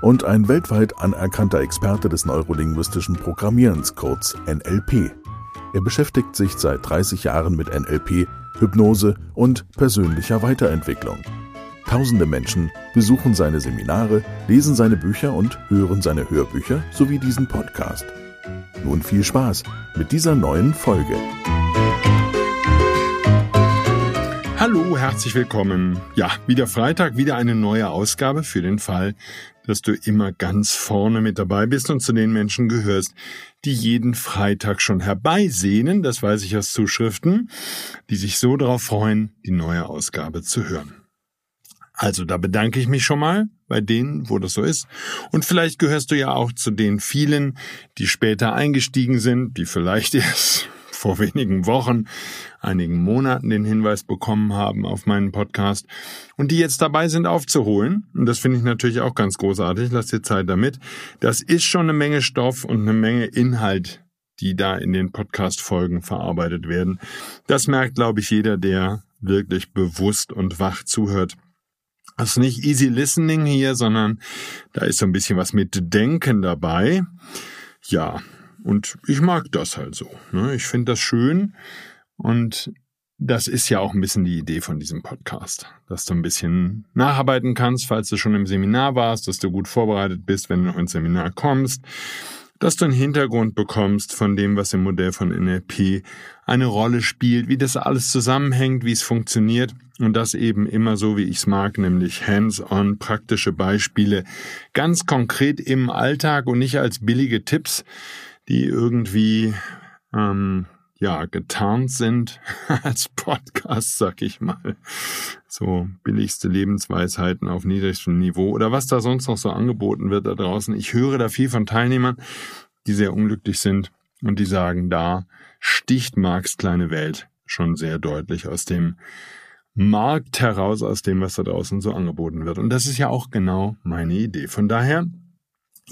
und ein weltweit anerkannter Experte des neurolinguistischen Programmierens, kurz NLP. Er beschäftigt sich seit 30 Jahren mit NLP, Hypnose und persönlicher Weiterentwicklung. Tausende Menschen besuchen seine Seminare, lesen seine Bücher und hören seine Hörbücher sowie diesen Podcast. Nun viel Spaß mit dieser neuen Folge. Hallo, herzlich willkommen. Ja, wieder Freitag, wieder eine neue Ausgabe für den Fall, dass du immer ganz vorne mit dabei bist und zu den Menschen gehörst, die jeden Freitag schon herbeisehnen, das weiß ich aus Zuschriften, die sich so darauf freuen, die neue Ausgabe zu hören. Also da bedanke ich mich schon mal bei denen, wo das so ist. Und vielleicht gehörst du ja auch zu den vielen, die später eingestiegen sind, die vielleicht erst vor wenigen Wochen, einigen Monaten den Hinweis bekommen haben auf meinen Podcast und die jetzt dabei sind aufzuholen. Und das finde ich natürlich auch ganz großartig. Lass dir Zeit damit. Das ist schon eine Menge Stoff und eine Menge Inhalt, die da in den Podcast-Folgen verarbeitet werden. Das merkt, glaube ich, jeder, der wirklich bewusst und wach zuhört. Das ist nicht easy listening hier, sondern da ist so ein bisschen was mit Denken dabei. Ja, und ich mag das halt so. Ne? Ich finde das schön. Und das ist ja auch ein bisschen die Idee von diesem Podcast, dass du ein bisschen nacharbeiten kannst, falls du schon im Seminar warst, dass du gut vorbereitet bist, wenn du ins Seminar kommst, dass du einen Hintergrund bekommst von dem, was im Modell von NLP eine Rolle spielt, wie das alles zusammenhängt, wie es funktioniert und das eben immer so, wie ich es mag, nämlich hands-on, praktische Beispiele, ganz konkret im Alltag und nicht als billige Tipps, die irgendwie ähm, ja getarnt sind als Podcast, sag ich mal. So billigste Lebensweisheiten auf niedrigstem Niveau oder was da sonst noch so angeboten wird da draußen. Ich höre da viel von Teilnehmern, die sehr unglücklich sind und die sagen, da sticht Marx kleine Welt schon sehr deutlich aus dem Markt heraus, aus dem, was da draußen so angeboten wird. Und das ist ja auch genau meine Idee. Von daher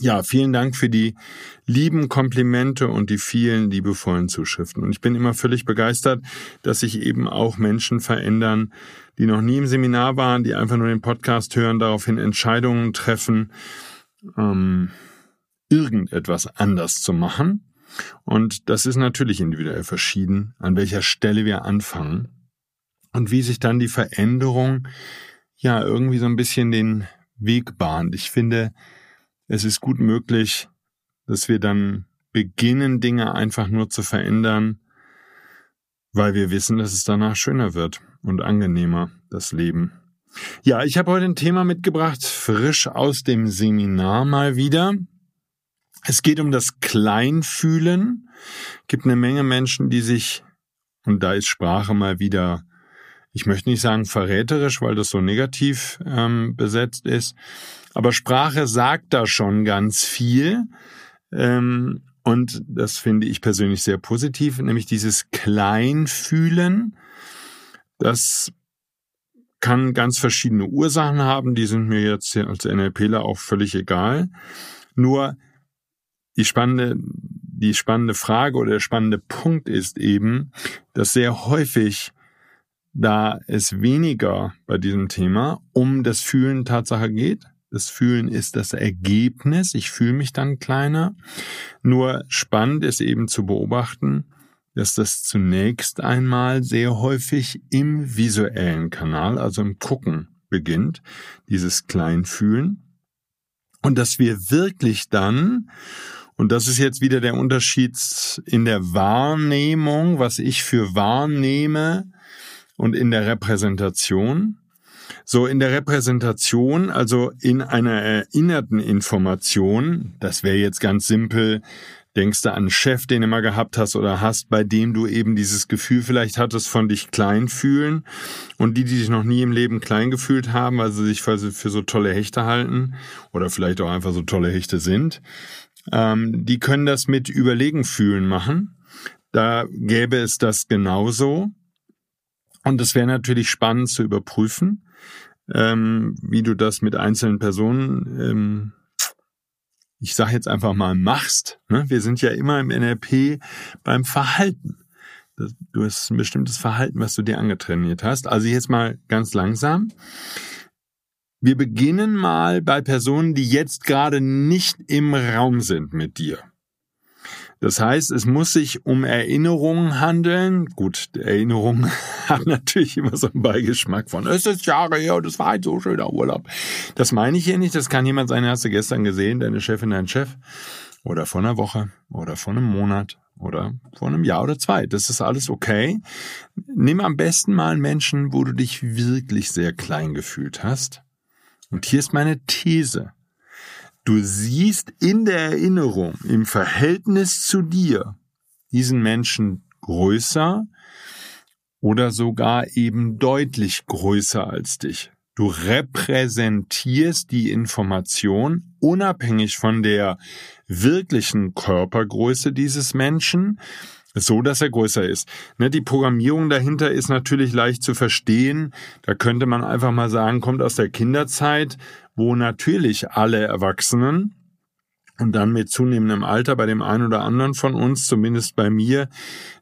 ja, vielen Dank für die lieben Komplimente und die vielen liebevollen Zuschriften. Und ich bin immer völlig begeistert, dass sich eben auch Menschen verändern, die noch nie im Seminar waren, die einfach nur den Podcast hören, daraufhin Entscheidungen treffen, ähm, irgendetwas anders zu machen. Und das ist natürlich individuell verschieden, an welcher Stelle wir anfangen und wie sich dann die Veränderung ja irgendwie so ein bisschen den Weg bahnt. Ich finde, es ist gut möglich, dass wir dann beginnen, Dinge einfach nur zu verändern, weil wir wissen, dass es danach schöner wird und angenehmer, das Leben. Ja, ich habe heute ein Thema mitgebracht, frisch aus dem Seminar mal wieder. Es geht um das Kleinfühlen. Gibt eine Menge Menschen, die sich, und da ist Sprache mal wieder, ich möchte nicht sagen verräterisch, weil das so negativ ähm, besetzt ist, aber Sprache sagt da schon ganz viel. Ähm, und das finde ich persönlich sehr positiv, nämlich dieses Kleinfühlen. Das kann ganz verschiedene Ursachen haben, die sind mir jetzt als NLPler auch völlig egal. Nur die spannende, die spannende Frage oder der spannende Punkt ist eben, dass sehr häufig da es weniger bei diesem Thema um das Fühlen Tatsache geht, das Fühlen ist das Ergebnis. Ich fühle mich dann kleiner. Nur spannend ist eben zu beobachten, dass das zunächst einmal sehr häufig im visuellen Kanal, also im Gucken beginnt, dieses Kleinfühlen. Und dass wir wirklich dann, und das ist jetzt wieder der Unterschied in der Wahrnehmung, was ich für wahrnehme und in der Repräsentation, so in der Repräsentation, also in einer erinnerten Information, das wäre jetzt ganz simpel, denkst du an einen Chef, den du mal gehabt hast oder hast, bei dem du eben dieses Gefühl vielleicht hattest von dich klein fühlen und die, die sich noch nie im Leben klein gefühlt haben, weil sie sich für, so tolle Hechte halten oder vielleicht auch einfach so tolle Hechte sind, Ähm, die können das mit Überlegen fühlen machen. Da gäbe es das genauso. Und es wäre natürlich spannend zu überprüfen, ähm, wie du das mit einzelnen Personen, ähm, ich sage jetzt einfach mal, machst. Ne? Wir sind ja immer im NLP beim Verhalten. Du hast ein bestimmtes Verhalten, was du dir angetrainiert hast. Also jetzt mal ganz langsam. Wir beginnen mal bei Personen, die jetzt gerade nicht im Raum sind mit dir. Das heißt, es muss sich um Erinnerungen handeln. Gut, Erinnerung hat natürlich immer so einen Beigeschmack von, es ist Jahre her und es war ein so schöner Urlaub. Das meine ich hier nicht. Das kann jemand sein, hast du gestern gesehen, deine Chefin, dein Chef. Oder vor einer Woche. Oder vor einem Monat. Oder vor einem Jahr oder zwei. Das ist alles okay. Nimm am besten mal einen Menschen, wo du dich wirklich sehr klein gefühlt hast und hier ist meine These. Du siehst in der Erinnerung, im Verhältnis zu dir, diesen Menschen größer oder sogar eben deutlich größer als dich. Du repräsentierst die Information unabhängig von der wirklichen Körpergröße dieses Menschen so, dass er größer ist. Ne, die Programmierung dahinter ist natürlich leicht zu verstehen. Da könnte man einfach mal sagen, kommt aus der Kinderzeit, wo natürlich alle Erwachsenen und dann mit zunehmendem Alter bei dem einen oder anderen von uns, zumindest bei mir,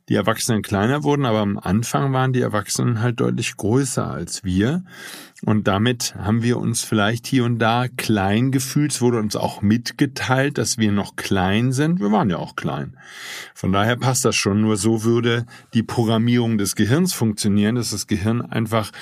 die Erwachsenen kleiner wurden, aber am Anfang waren die Erwachsenen halt deutlich größer als wir. Und damit haben wir uns vielleicht hier und da klein gefühlt. Es wurde uns auch mitgeteilt, dass wir noch klein sind. Wir waren ja auch klein. Von daher passt das schon. Nur so würde die Programmierung des Gehirns funktionieren, dass das Gehirn einfach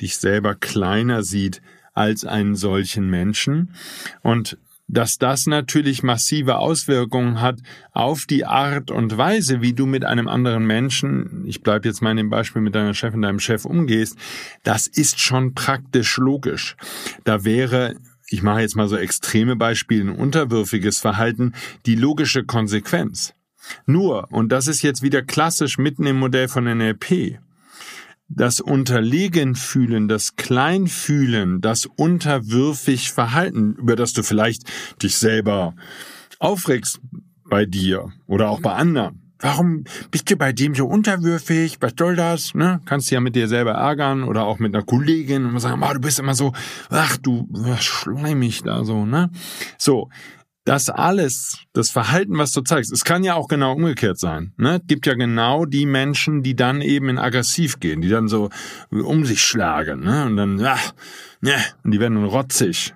dich selber kleiner sieht als einen solchen Menschen. Und dass das natürlich massive Auswirkungen hat auf die Art und Weise, wie du mit einem anderen Menschen, ich bleibe jetzt mal in dem Beispiel mit deiner Chefin, deinem Chef umgehst, das ist schon praktisch logisch. Da wäre ich mache jetzt mal so extreme Beispiele, ein unterwürfiges Verhalten, die logische Konsequenz. Nur, und das ist jetzt wieder klassisch mitten im Modell von NLP, das Unterlegen fühlen, das Kleinfühlen, das unterwürfig Verhalten, über das du vielleicht dich selber aufregst bei dir oder auch bei anderen. Warum bist du bei dem so unterwürfig? Was soll das? Ne? Kannst du ja mit dir selber ärgern oder auch mit einer Kollegin und sagen, oh, du bist immer so, ach du, schleimig da so, ne? So, das alles, das Verhalten, was du zeigst, es kann ja auch genau umgekehrt sein. Ne? Es gibt ja genau die Menschen, die dann eben in aggressiv gehen, die dann so um sich schlagen, ne? Und dann, ach, ne, und die werden dann rotzig.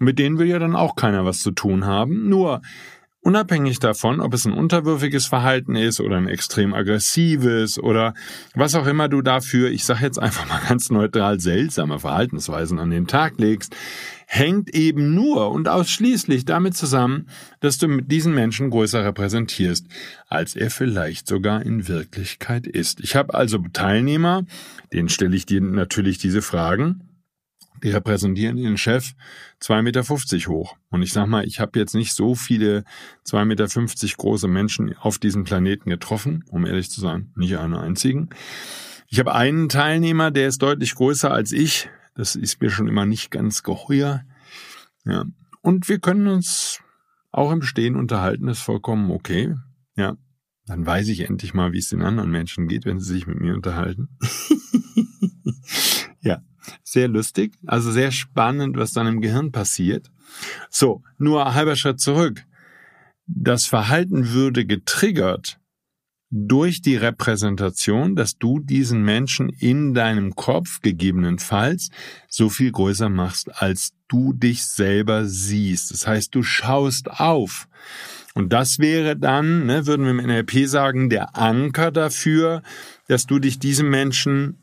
Und mit denen will ja dann auch keiner was zu tun haben. Nur, Unabhängig davon, ob es ein unterwürfiges Verhalten ist oder ein extrem aggressives oder was auch immer du dafür, ich sage jetzt einfach mal ganz neutral, seltsame Verhaltensweisen an den Tag legst, hängt eben nur und ausschließlich damit zusammen, dass du mit diesen Menschen größer repräsentierst, als er vielleicht sogar in Wirklichkeit ist. Ich habe also Teilnehmer, denen stelle ich dir natürlich diese Fragen, die repräsentieren ihren Chef 2,50 Meter hoch. Und ich sag mal, ich habe jetzt nicht so viele 2,50 Meter große Menschen auf diesem Planeten getroffen, um ehrlich zu sein, nicht einen einzigen. Ich habe einen Teilnehmer, der ist deutlich größer als ich. Das ist mir schon immer nicht ganz geheuer. Ja. Und wir können uns auch im Stehen unterhalten, ist vollkommen okay. Ja. Dann weiß ich endlich mal, wie es den anderen Menschen geht, wenn sie sich mit mir unterhalten. ja. Sehr lustig, also sehr spannend, was dann im Gehirn passiert. So, nur halber Schritt zurück. Das Verhalten würde getriggert durch die Repräsentation, dass du diesen Menschen in deinem Kopf gegebenenfalls so viel größer machst, als du dich selber siehst. Das heißt, du schaust auf. Und das wäre dann, ne, würden wir im NLP sagen, der Anker dafür, dass du dich diesem Menschen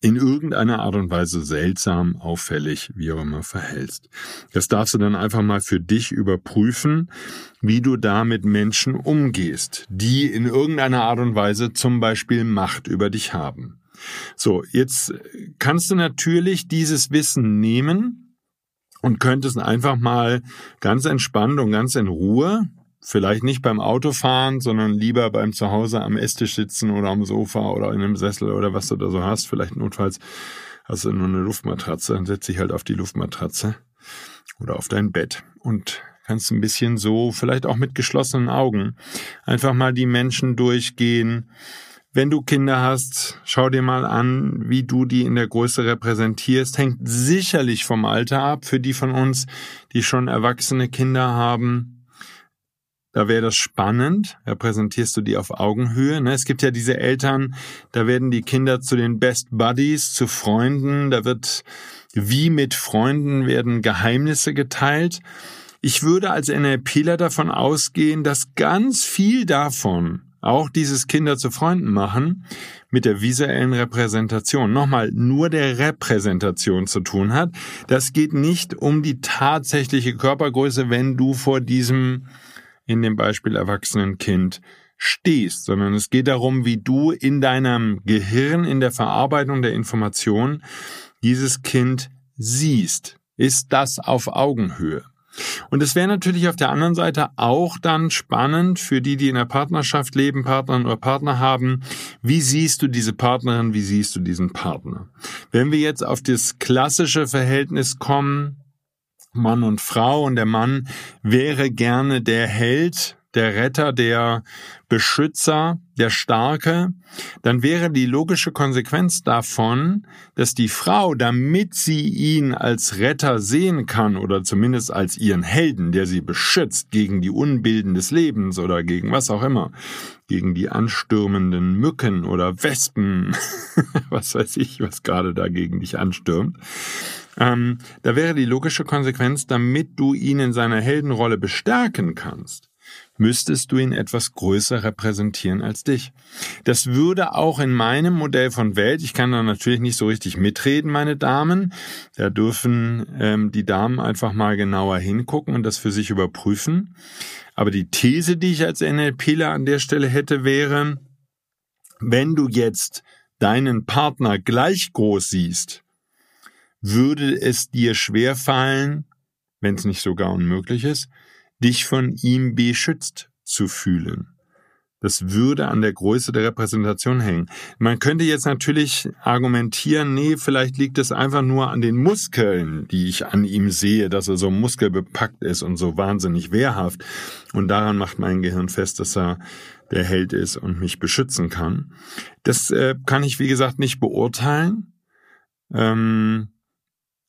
in irgendeiner Art und Weise seltsam, auffällig, wie auch immer verhältst. Das darfst du dann einfach mal für dich überprüfen, wie du da mit Menschen umgehst, die in irgendeiner Art und Weise zum Beispiel Macht über dich haben. So, jetzt kannst du natürlich dieses Wissen nehmen und könntest einfach mal ganz entspannt und ganz in Ruhe Vielleicht nicht beim Autofahren, sondern lieber beim Zuhause am Esstisch sitzen oder am Sofa oder in einem Sessel oder was du da so hast. Vielleicht notfalls hast du nur eine Luftmatratze, dann setz dich halt auf die Luftmatratze oder auf dein Bett und Kannst ein bisschen so, vielleicht auch mit geschlossenen Augen, einfach mal die Menschen durchgehen. Wenn du Kinder hast, schau dir mal an, wie du die in der Größe repräsentierst. Hängt sicherlich vom Alter ab. Für die von uns, die schon erwachsene Kinder haben, da wäre das spannend. Repräsentierst du die auf Augenhöhe? Ne? Es gibt ja diese Eltern, da werden die Kinder zu den Best Buddies, zu Freunden. Da wird wie mit Freunden werden Geheimnisse geteilt. Ich würde als NLPler davon ausgehen, dass ganz viel davon, auch dieses Kinder zu Freunden machen, mit der visuellen Repräsentation, nochmal nur der Repräsentation zu tun hat. Das geht nicht um die tatsächliche Körpergröße, wenn du vor diesem, in dem Beispiel erwachsenen Kind stehst, sondern es geht darum, wie du in deinem Gehirn, in der Verarbeitung der Information dieses Kind siehst. Ist das auf Augenhöhe? Und es wäre natürlich auf der anderen Seite auch dann spannend für die, die in der Partnerschaft leben, Partnerin oder Partner haben. Wie siehst du diese Partnerin? Wie siehst du diesen Partner? Wenn wir jetzt auf das klassische Verhältnis kommen, Mann und Frau. Und der Mann wäre gerne der Held, der Retter, der Beschützer, der Starke, dann wäre die logische Konsequenz davon, dass die Frau, damit sie ihn als Retter sehen kann oder zumindest als ihren Helden, der sie beschützt gegen die Unbilden des Lebens oder gegen was auch immer, gegen die anstürmenden Mücken oder Wespen, was weiß ich, was gerade dagegen dich anstürmt, ähm, da wäre die logische Konsequenz, damit du ihn in seiner Heldenrolle bestärken kannst, müsstest du ihn etwas größer repräsentieren als dich. Das würde auch in meinem Modell von Welt, ich kann da natürlich nicht so richtig mitreden, meine Damen, da dürfen ähm, die Damen einfach mal genauer hingucken und das für sich überprüfen. Aber die These, die ich als NLPler an der Stelle hätte, wäre, wenn du jetzt deinen Partner gleich groß siehst, würde es dir schwerfallen, wenn es nicht sogar unmöglich ist, dich von ihm beschützt zu fühlen. Das würde an der Größe der Repräsentation hängen. Man könnte jetzt natürlich argumentieren, nee, vielleicht liegt es einfach nur an den Muskeln, die ich an ihm sehe, dass er so muskelbepackt ist und so wahnsinnig wehrhaft. Und daran macht mein Gehirn fest, dass er der Held ist und mich beschützen kann. Das äh, kann ich, wie gesagt, nicht beurteilen. Ähm,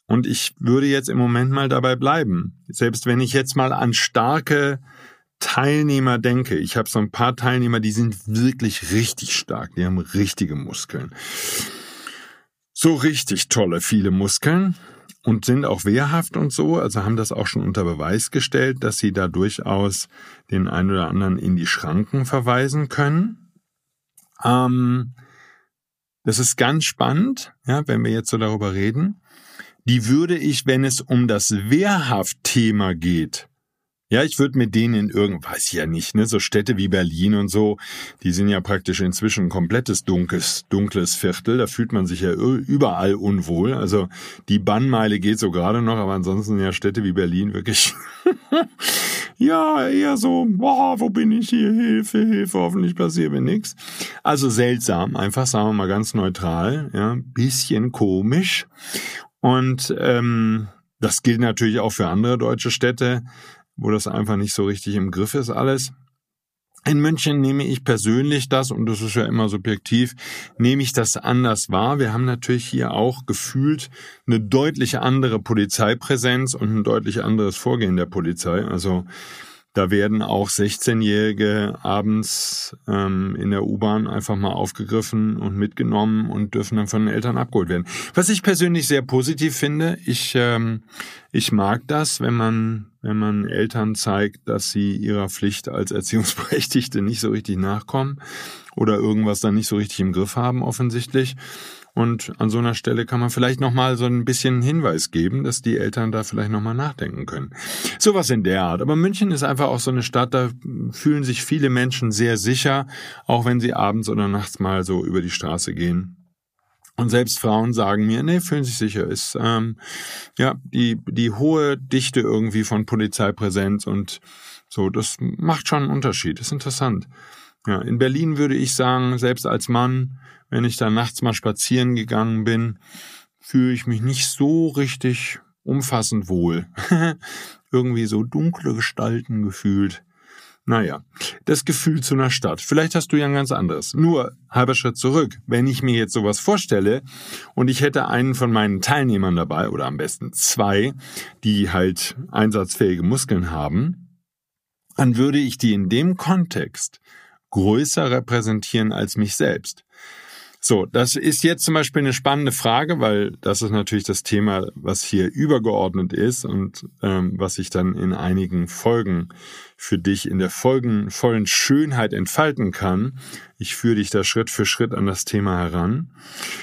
und ich würde jetzt im Moment mal dabei bleiben. Selbst wenn ich jetzt mal an starke Teilnehmer denke. Ich habe so ein paar Teilnehmer, die sind wirklich richtig stark. Die haben richtige Muskeln. So richtig tolle, viele Muskeln und sind auch wehrhaft und so, also haben das auch schon unter Beweis gestellt, dass sie da durchaus den einen oder anderen in die Schranken verweisen können. Ähm, das ist ganz spannend, ja, wenn wir jetzt so darüber reden die würde ich, wenn es um das Wehrhaft-Thema geht, ja, ich würde mit denen in irgend, weiß ich ja nicht, ne, so Städte wie Berlin und so, die sind ja praktisch inzwischen ein komplettes dunkles, dunkles Viertel, da fühlt man sich ja überall unwohl. Also die Bannmeile geht so gerade noch, aber ansonsten ja Städte wie Berlin wirklich, ja, eher so, boah, wo bin ich hier? Hilfe, Hilfe, hoffentlich passiert mir nichts. Also seltsam, einfach sagen wir mal ganz neutral, ja, bisschen komisch. Und ähm, das gilt natürlich auch für andere deutsche Städte, wo das einfach nicht so richtig im Griff ist alles. In München nehme ich persönlich das, und das ist ja immer subjektiv, nehme ich das anders wahr. Wir haben natürlich hier auch gefühlt eine deutlich andere Polizeipräsenz und ein deutlich anderes Vorgehen der Polizei. Also da werden auch 16-Jährige abends ähm, in der U-Bahn einfach mal aufgegriffen und mitgenommen und dürfen dann von den Eltern abgeholt werden. Was ich persönlich sehr positiv finde, ich, ähm, ich mag das, wenn man, wenn man Eltern zeigt, dass sie ihrer Pflicht als Erziehungsberechtigte nicht so richtig nachkommen oder irgendwas dann nicht so richtig im Griff haben offensichtlich. Und an so einer Stelle kann man vielleicht nochmal so ein bisschen Hinweis geben, dass die Eltern da vielleicht nochmal nachdenken können. Sowas in der Art. Aber München ist einfach auch so eine Stadt, da fühlen sich viele Menschen sehr sicher, auch wenn sie abends oder nachts mal so über die Straße gehen. Und selbst Frauen sagen mir, nee, fühlen sich sicher. Ist ähm, ja die die hohe Dichte irgendwie von Polizeipräsenz und so, das macht schon einen Unterschied. ist interessant. Ja, in Berlin würde ich sagen, selbst als Mann wenn ich da nachts mal spazieren gegangen bin, fühle ich mich nicht so richtig umfassend wohl. irgendwie so dunkle Gestalten gefühlt. Naja, das Gefühl zu einer Stadt. Vielleicht hast du ja ein ganz anderes. Nur, halber Schritt zurück. Wenn ich mir jetzt sowas vorstelle und ich hätte einen von meinen Teilnehmern dabei, oder am besten zwei, die halt einsatzfähige Muskeln haben, dann würde ich die in dem Kontext größer repräsentieren als mich selbst. So, das ist jetzt zum Beispiel eine spannende Frage, weil das ist natürlich das Thema, was hier übergeordnet ist und ähm, was ich dann in einigen Folgen für dich in der folgenvollen Schönheit entfalten kann. Ich führe dich da Schritt für Schritt an das Thema heran.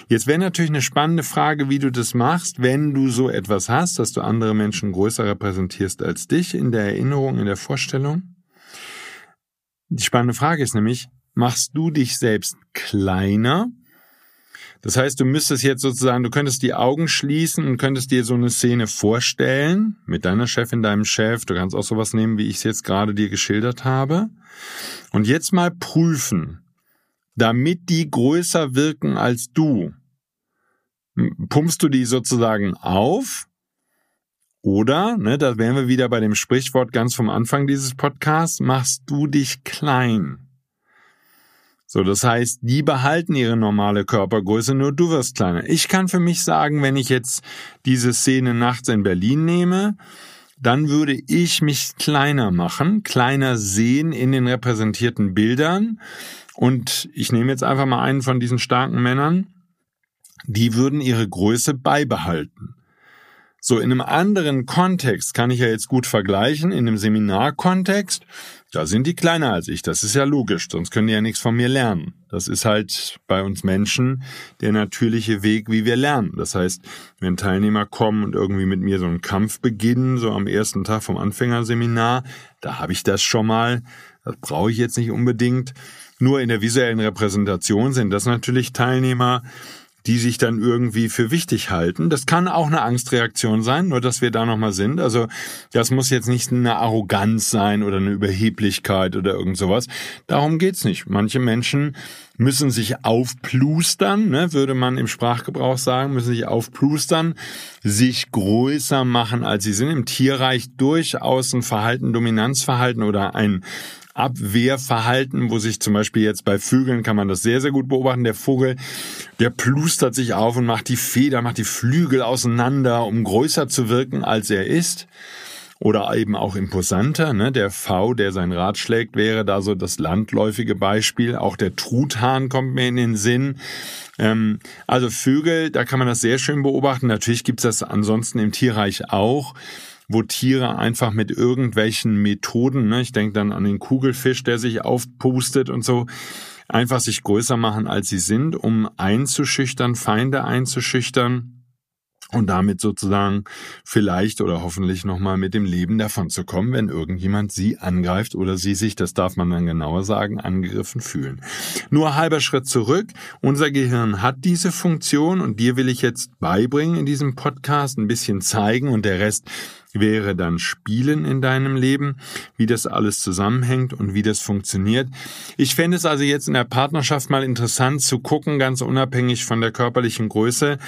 Jetzt wäre natürlich eine spannende Frage, wie du das machst, wenn du so etwas hast, dass du andere Menschen größer repräsentierst als dich in der Erinnerung, in der Vorstellung. Die spannende Frage ist nämlich, machst du dich selbst kleiner das heißt, du müsstest jetzt sozusagen, du könntest die Augen schließen und könntest dir so eine Szene vorstellen mit deiner Chefin, deinem Chef. Du kannst auch sowas nehmen, wie ich es jetzt gerade dir geschildert habe. Und jetzt mal prüfen, damit die größer wirken als du. Pumpst du die sozusagen auf? Oder, ne, da wären wir wieder bei dem Sprichwort ganz vom Anfang dieses Podcasts, machst du dich klein? So, das heißt, die behalten ihre normale Körpergröße, nur du wirst kleiner. Ich kann für mich sagen, wenn ich jetzt diese Szene nachts in Berlin nehme, dann würde ich mich kleiner machen, kleiner sehen in den repräsentierten Bildern. Und ich nehme jetzt einfach mal einen von diesen starken Männern, die würden ihre Größe beibehalten. So, in einem anderen Kontext kann ich ja jetzt gut vergleichen, in einem Seminarkontext, da sind die kleiner als ich, das ist ja logisch, sonst können die ja nichts von mir lernen. Das ist halt bei uns Menschen der natürliche Weg, wie wir lernen. Das heißt, wenn Teilnehmer kommen und irgendwie mit mir so einen Kampf beginnen, so am ersten Tag vom Anfängerseminar, da habe ich das schon mal, das brauche ich jetzt nicht unbedingt. Nur in der visuellen Repräsentation sind das natürlich Teilnehmer, die sich dann irgendwie für wichtig halten. Das kann auch eine Angstreaktion sein, nur dass wir da nochmal sind. Also das muss jetzt nicht eine Arroganz sein oder eine Überheblichkeit oder irgend sowas. Darum geht's nicht. Manche Menschen müssen sich aufplustern, ne, würde man im Sprachgebrauch sagen, müssen sich aufplustern, sich größer machen, als sie sind. Im Tierreich durchaus ein Verhalten, Dominanzverhalten oder ein Abwehrverhalten, wo sich zum Beispiel jetzt bei Vögeln kann man das sehr, sehr gut beobachten. Der Vogel, der plustert sich auf und macht die Feder, macht die Flügel auseinander, um größer zu wirken, als er ist. Oder eben auch imposanter. Ne? Der V, der sein Rad schlägt, wäre da so das landläufige Beispiel. Auch der Truthahn kommt mir in den Sinn. Ähm, also Vögel, da kann man das sehr schön beobachten. Natürlich gibt's das ansonsten im Tierreich auch wo Tiere einfach mit irgendwelchen Methoden, ne, ich denke dann an den Kugelfisch, der sich aufpustet und so, einfach sich größer machen, als sie sind, um einzuschüchtern, Feinde einzuschüchtern und damit sozusagen vielleicht oder hoffentlich nochmal mit dem Leben davon zu kommen, wenn irgendjemand sie angreift oder sie sich, das darf man dann genauer sagen, angegriffen fühlen. Nur halber Schritt zurück. Unser Gehirn hat diese Funktion und dir will ich jetzt beibringen in diesem Podcast ein bisschen zeigen und der Rest wäre dann Spielen in deinem Leben, wie das alles zusammenhängt und wie das funktioniert. Ich fände es also jetzt in der Partnerschaft mal interessant zu gucken, ganz unabhängig von der körperlichen Größe,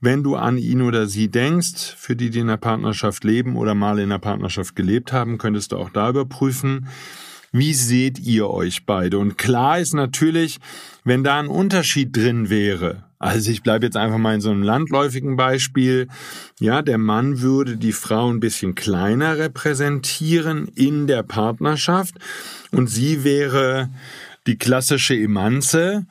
wenn du an ihn oder sie denkst, für die, die in der Partnerschaft leben oder mal in der Partnerschaft gelebt haben, könntest du auch da überprüfen, wie seht ihr euch beide? Und klar ist natürlich, wenn da ein Unterschied drin wäre, also ich bleibe jetzt einfach mal in so einem landläufigen Beispiel. Ja, der Mann würde die Frau ein bisschen kleiner repräsentieren in der Partnerschaft und sie wäre die klassische Emanze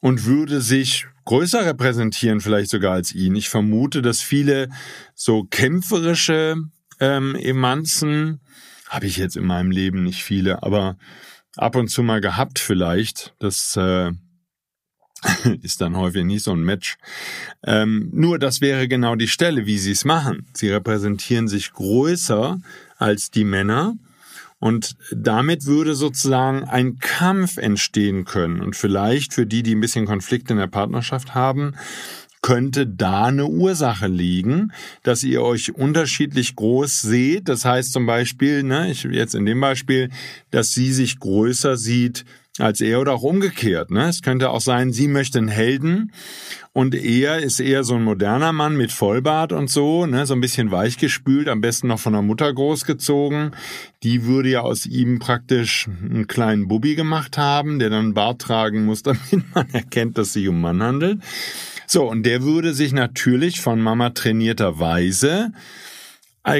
und würde sich größer repräsentieren, vielleicht sogar als ihn. Ich vermute, dass viele so kämpferische ähm, Emanzen, habe ich jetzt in meinem Leben nicht viele, aber ab und zu mal gehabt vielleicht, dass äh, ist dann häufig nicht so ein Match. Ähm, nur das wäre genau die Stelle, wie sie es machen. Sie repräsentieren sich größer als die Männer und damit würde sozusagen ein Kampf entstehen können. Und vielleicht für die, die ein bisschen Konflikte in der Partnerschaft haben, könnte da eine Ursache liegen, dass ihr euch unterschiedlich groß seht. Das heißt zum Beispiel, ne, ich jetzt in dem Beispiel, dass sie sich größer sieht als er oder auch umgekehrt. Ne? Es könnte auch sein, sie möchte einen Helden und er ist eher so ein moderner Mann mit Vollbart und so, ne? so ein bisschen weichgespült, am besten noch von der Mutter großgezogen. Die würde ja aus ihm praktisch einen kleinen Bubby gemacht haben, der dann Bart tragen muss, damit man erkennt, dass sich um Mann handelt. So, und der würde sich natürlich von Mama trainierterweise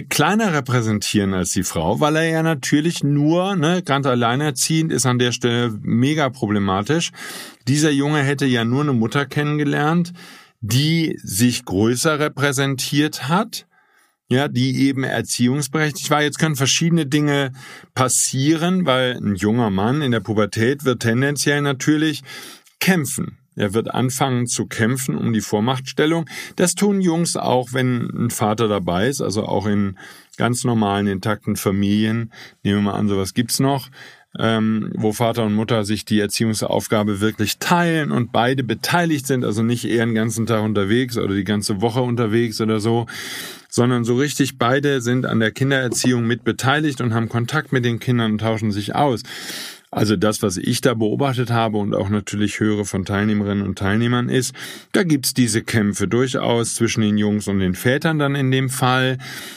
kleiner repräsentieren als die Frau, weil er ja natürlich nur, ne, ganz alleinerziehend ist an der Stelle mega problematisch. Dieser Junge hätte ja nur eine Mutter kennengelernt, die sich größer repräsentiert hat, ja, die eben erziehungsberechtigt war. Jetzt können verschiedene Dinge passieren, weil ein junger Mann in der Pubertät wird tendenziell natürlich kämpfen. Er wird anfangen zu kämpfen um die Vormachtstellung. Das tun Jungs auch, wenn ein Vater dabei ist, also auch in ganz normalen, intakten Familien. Nehmen wir mal an, sowas gibt's noch. Ähm, wo Vater und Mutter sich die Erziehungsaufgabe wirklich teilen und beide beteiligt sind, also nicht eher den ganzen Tag unterwegs oder die ganze Woche unterwegs oder so, sondern so richtig beide sind an der Kindererziehung mit beteiligt und haben Kontakt mit den Kindern und tauschen sich aus. Also das, was ich da beobachtet habe und auch natürlich höre von Teilnehmerinnen und Teilnehmern ist, da gibt's diese Kämpfe durchaus zwischen den Jungs und den Vätern dann in dem Fall.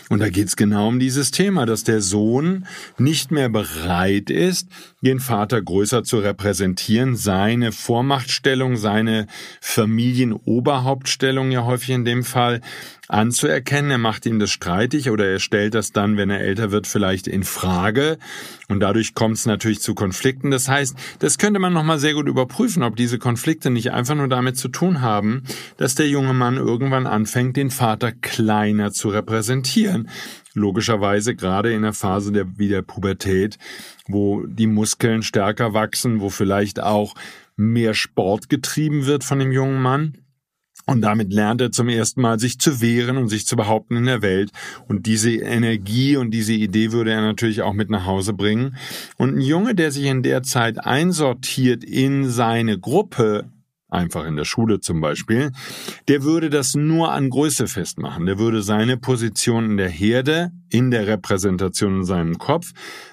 Und da geht's genau um dieses Thema, dass der Sohn nicht mehr bereit ist, den Vater größer zu repräsentieren, seine Vormachtstellung, seine Familienoberhauptstellung ja häufig in dem Fall anzuerkennen. Er macht ihm das streitig oder er stellt das dann, wenn er älter wird, vielleicht in Frage. Und dadurch kommt es natürlich zu Konflikten. Das heißt, das könnte man nochmal sehr gut überprüfen, ob diese Konflikte nicht einfach nur damit zu tun haben, dass der junge Mann irgendwann anfängt, den Vater kleiner zu repräsentieren. Logischerweise gerade in der Phase der, wie der Pubertät, wo die Muskeln stärker wachsen, wo vielleicht auch mehr Sport getrieben wird von dem jungen Mann. Und damit lernt er zum ersten Mal, sich zu wehren und sich zu behaupten in der Welt. Und diese Energie und diese Idee würde er natürlich auch mit nach Hause bringen. Und ein Junge, der sich in der Zeit einsortiert in seine Gruppe, einfach in der Schule zum Beispiel, der würde das nur an Größe festmachen. Der würde seine Position in der Herde, in der Repräsentation in seinem Kopf,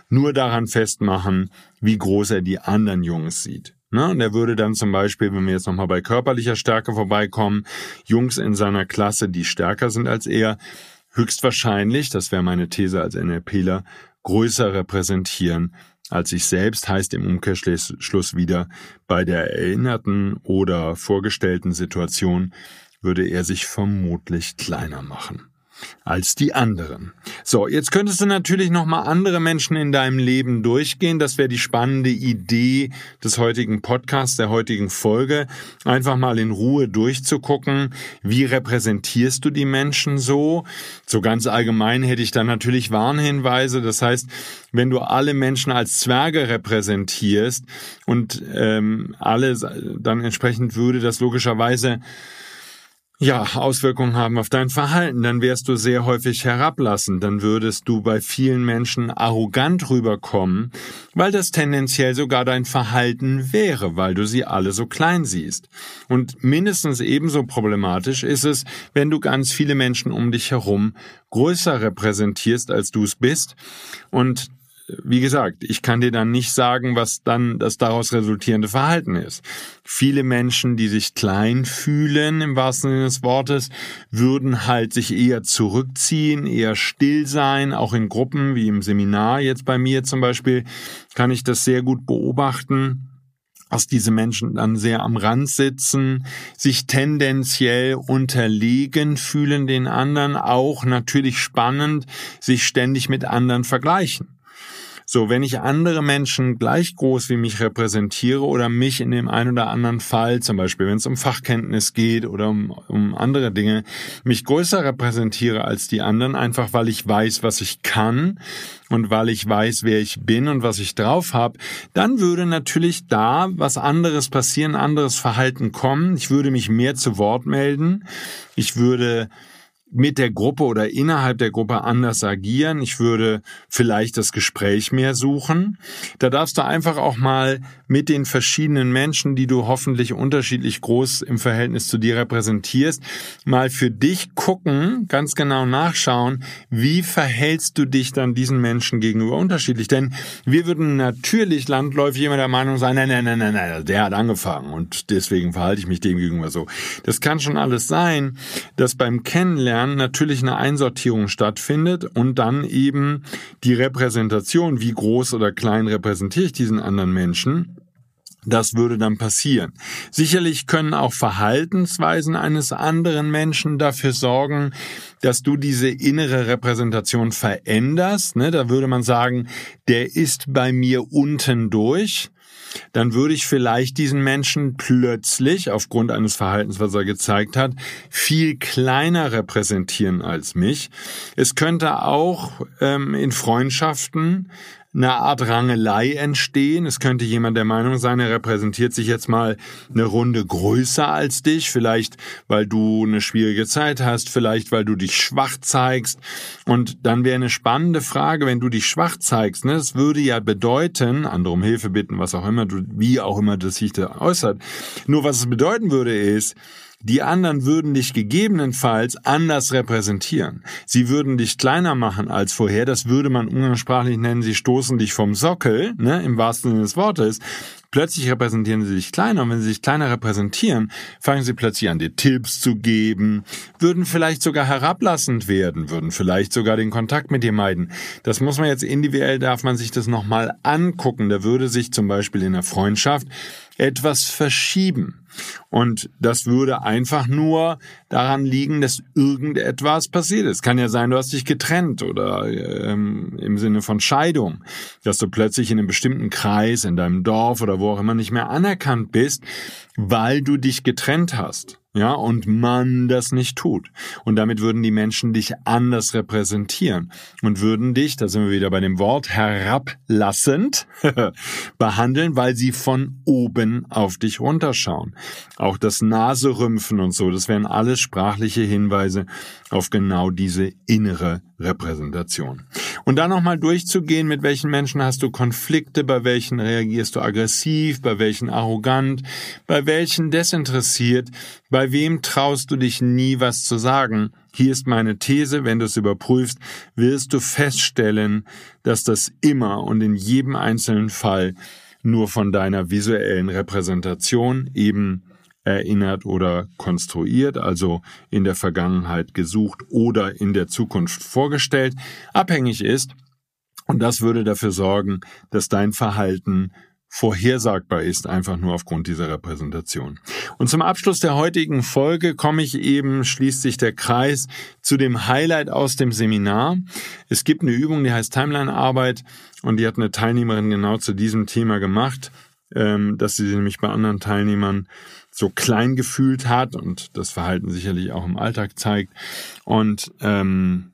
nur daran festmachen, wie groß er die anderen Jungs sieht. Ne? Und er würde dann zum Beispiel, wenn wir jetzt nochmal bei körperlicher Stärke vorbeikommen, Jungs in seiner Klasse, die stärker sind als er, höchstwahrscheinlich, das wäre meine These als NLPler, größer repräsentieren als sich selbst, heißt im Umkehrschluss wieder, bei der erinnerten oder vorgestellten Situation würde er sich vermutlich kleiner machen als die anderen. So, jetzt könntest du natürlich noch mal andere Menschen in deinem Leben durchgehen. Das wäre die spannende Idee des heutigen Podcasts, der heutigen Folge. Einfach mal in Ruhe durchzugucken, wie repräsentierst du die Menschen so? So ganz allgemein hätte ich dann natürlich Warnhinweise. Das heißt, wenn du alle Menschen als Zwerge repräsentierst und ähm, alle dann entsprechend würde das logischerweise ja, Auswirkungen haben auf dein Verhalten, dann wärst du sehr häufig herablassend, dann würdest du bei vielen Menschen arrogant rüberkommen, weil das tendenziell sogar dein Verhalten wäre, weil du sie alle so klein siehst. Und mindestens ebenso problematisch ist es, wenn du ganz viele Menschen um dich herum größer repräsentierst, als du es bist. Und wie gesagt, ich kann dir dann nicht sagen, was dann das daraus resultierende Verhalten ist. Viele Menschen, die sich klein fühlen, im wahrsten Sinne des Wortes, würden halt sich eher zurückziehen, eher still sein, auch in Gruppen, wie im Seminar jetzt bei mir zum Beispiel, kann ich das sehr gut beobachten dass diese Menschen dann sehr am Rand sitzen, sich tendenziell unterlegen fühlen den anderen, auch natürlich spannend, sich ständig mit anderen vergleichen. So, wenn ich andere Menschen gleich groß wie mich repräsentiere oder mich in dem einen oder anderen Fall, zum Beispiel wenn es um Fachkenntnis geht oder um, um andere Dinge, mich größer repräsentiere als die anderen, einfach weil ich weiß, was ich kann und weil ich weiß, wer ich bin und was ich drauf habe, dann würde natürlich da was anderes passieren, anderes Verhalten kommen. Ich würde mich mehr zu Wort melden. Ich würde mit der Gruppe oder innerhalb der Gruppe anders agieren. Ich würde vielleicht das Gespräch mehr suchen. Da darfst du einfach auch mal mit den verschiedenen Menschen, die du hoffentlich unterschiedlich groß im Verhältnis zu dir repräsentierst, mal für dich gucken, ganz genau nachschauen, wie verhältst du dich dann diesen Menschen gegenüber unterschiedlich. Denn wir würden natürlich landläufig immer der Meinung sein, nein, nein, nein, nein, nein, der hat angefangen und deswegen verhalte ich mich dem gegenüber so. Das kann schon alles sein, dass beim Kennenlernen Lernen natürlich eine Einsortierung stattfindet und dann eben die Repräsentation, wie groß oder klein repräsentiere ich diesen anderen Menschen, das würde dann passieren. Sicherlich können auch Verhaltensweisen eines anderen Menschen dafür sorgen, dass du diese innere Repräsentation veränderst. Ne, da würde man sagen, der ist bei mir unten durch dann würde ich vielleicht diesen Menschen plötzlich, aufgrund eines Verhaltens, was er gezeigt hat, viel kleiner repräsentieren als mich. Es könnte auch ähm, in Freundschaften eine Art Rangelei entstehen. Es könnte jemand der Meinung sein, er repräsentiert sich jetzt mal eine Runde größer als dich, vielleicht weil du eine schwierige Zeit hast, vielleicht weil du dich schwach zeigst. Und dann wäre eine spannende Frage, wenn du dich schwach zeigst. Ne? Das würde ja bedeuten, andere um Hilfe bitten, was auch immer, du, wie auch immer das sich da äußert. Nur was es bedeuten würde ist, die anderen würden dich gegebenenfalls anders repräsentieren. Sie würden dich kleiner machen als vorher. Das würde man umgangssprachlich nennen, sie stoßen dich vom Sockel, ne, im wahrsten Sinne des Wortes. Plötzlich repräsentieren sie sich kleiner und wenn sie sich kleiner repräsentieren, fangen sie plötzlich an, dir Tipps zu geben, würden vielleicht sogar herablassend werden, würden vielleicht sogar den Kontakt mit dir meiden. Das muss man jetzt individuell, darf man sich das nochmal angucken. Da würde sich zum Beispiel in der Freundschaft etwas verschieben. Und das würde einfach nur daran liegen, dass irgendetwas passiert ist. Kann ja sein, du hast dich getrennt oder ähm, im Sinne von Scheidung, dass du plötzlich in einem bestimmten Kreis, in deinem Dorf oder wo auch immer nicht mehr anerkannt bist, weil du dich getrennt hast ja, und man das nicht tut. Und damit würden die Menschen dich anders repräsentieren und würden dich, da sind wir wieder bei dem Wort, herablassend behandeln, weil sie von oben auf dich runterschauen. Auch das Naserümpfen und so, das wären alles sprachliche Hinweise auf genau diese innere Repräsentation. Und dann nochmal durchzugehen, mit welchen Menschen hast du Konflikte, bei welchen reagierst du aggressiv, bei welchen arrogant, bei welchen desinteressiert, bei wem traust du dich nie was zu sagen. Hier ist meine These, wenn du es überprüfst, wirst du feststellen, dass das immer und in jedem einzelnen Fall nur von deiner visuellen Repräsentation eben erinnert oder konstruiert, also in der Vergangenheit gesucht oder in der Zukunft vorgestellt, abhängig ist. Und das würde dafür sorgen, dass dein Verhalten vorhersagbar ist, einfach nur aufgrund dieser Repräsentation. Und zum Abschluss der heutigen Folge komme ich eben, schließt sich der Kreis zu dem Highlight aus dem Seminar. Es gibt eine Übung, die heißt Timeline-Arbeit und die hat eine Teilnehmerin genau zu diesem Thema gemacht, ähm, dass sie nämlich bei anderen Teilnehmern so klein gefühlt hat und das Verhalten sicherlich auch im Alltag zeigt. Und ähm,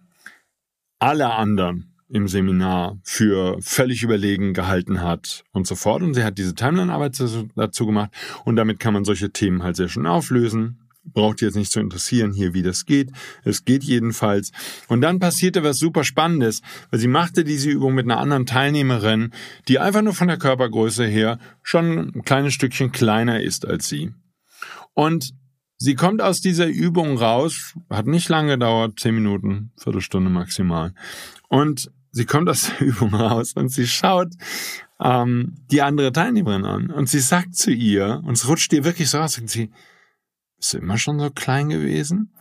alle anderen im Seminar für völlig überlegen gehalten hat und so fort. Und sie hat diese Timeline-Arbeit dazu gemacht und damit kann man solche Themen halt sehr schön auflösen. Braucht jetzt nicht zu interessieren hier, wie das geht. Es geht jedenfalls. Und dann passierte was super Spannendes, weil sie machte diese Übung mit einer anderen Teilnehmerin, die einfach nur von der Körpergröße her schon ein kleines Stückchen kleiner ist als sie. Und sie kommt aus dieser Übung raus, hat nicht lange gedauert, zehn Minuten, Viertelstunde maximal. Und sie kommt aus der Übung raus und sie schaut ähm, die andere Teilnehmerin an und sie sagt zu ihr, und es rutscht ihr wirklich so aus, sagt sie, bist du immer schon so klein gewesen?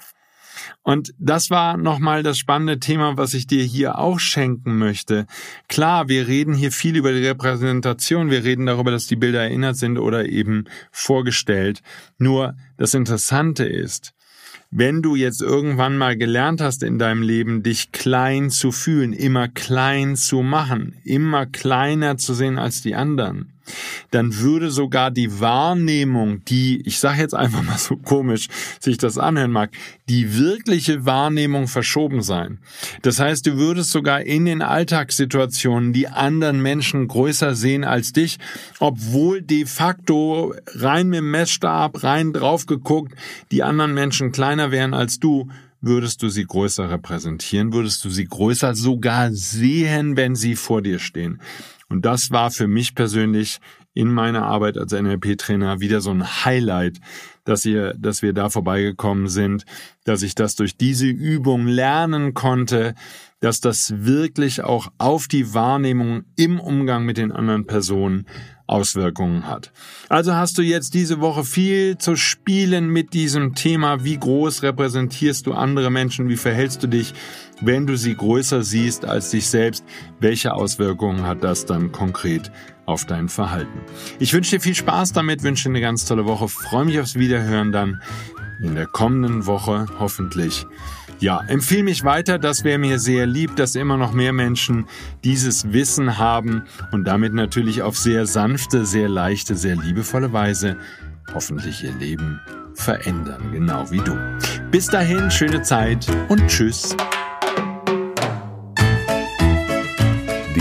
Und das war nochmal das spannende Thema, was ich dir hier auch schenken möchte. Klar, wir reden hier viel über die Repräsentation. Wir reden darüber, dass die Bilder erinnert sind oder eben vorgestellt. Nur das Interessante ist, wenn du jetzt irgendwann mal gelernt hast in deinem Leben, dich klein zu fühlen, immer klein zu machen, immer kleiner zu sehen als die anderen, dann würde sogar die Wahrnehmung, die, ich sage jetzt einfach mal so komisch, sich das anhören mag, die wirkliche Wahrnehmung verschoben sein. Das heißt, du würdest sogar in den Alltagssituationen die anderen Menschen größer sehen als dich, obwohl de facto rein mit dem Messstab, rein drauf geguckt, die anderen Menschen kleiner wären als du, würdest du sie größer repräsentieren, würdest du sie größer sogar sehen, wenn sie vor dir stehen. Und das war für mich persönlich in meiner Arbeit als NLP-Trainer wieder so ein Highlight, dass ihr, dass wir da vorbeigekommen sind, dass ich das durch diese Übung lernen konnte, dass das wirklich auch auf die Wahrnehmung im Umgang mit den anderen Personen Auswirkungen hat. Also hast du jetzt diese Woche viel zu spielen mit diesem Thema, wie groß repräsentierst du andere Menschen, wie verhältst du dich, wenn du sie größer siehst als dich selbst, welche Auswirkungen hat das dann konkret auf dein Verhalten. Ich wünsche dir viel Spaß damit, wünsche dir eine ganz tolle Woche, freue mich aufs Wiederhören dann in der kommenden Woche hoffentlich. Ja, empfehle mich weiter, das wäre mir sehr lieb, dass immer noch mehr Menschen dieses Wissen haben und damit natürlich auf sehr sanfte, sehr leichte, sehr liebevolle Weise hoffentlich ihr Leben verändern, genau wie du. Bis dahin, schöne Zeit und tschüss.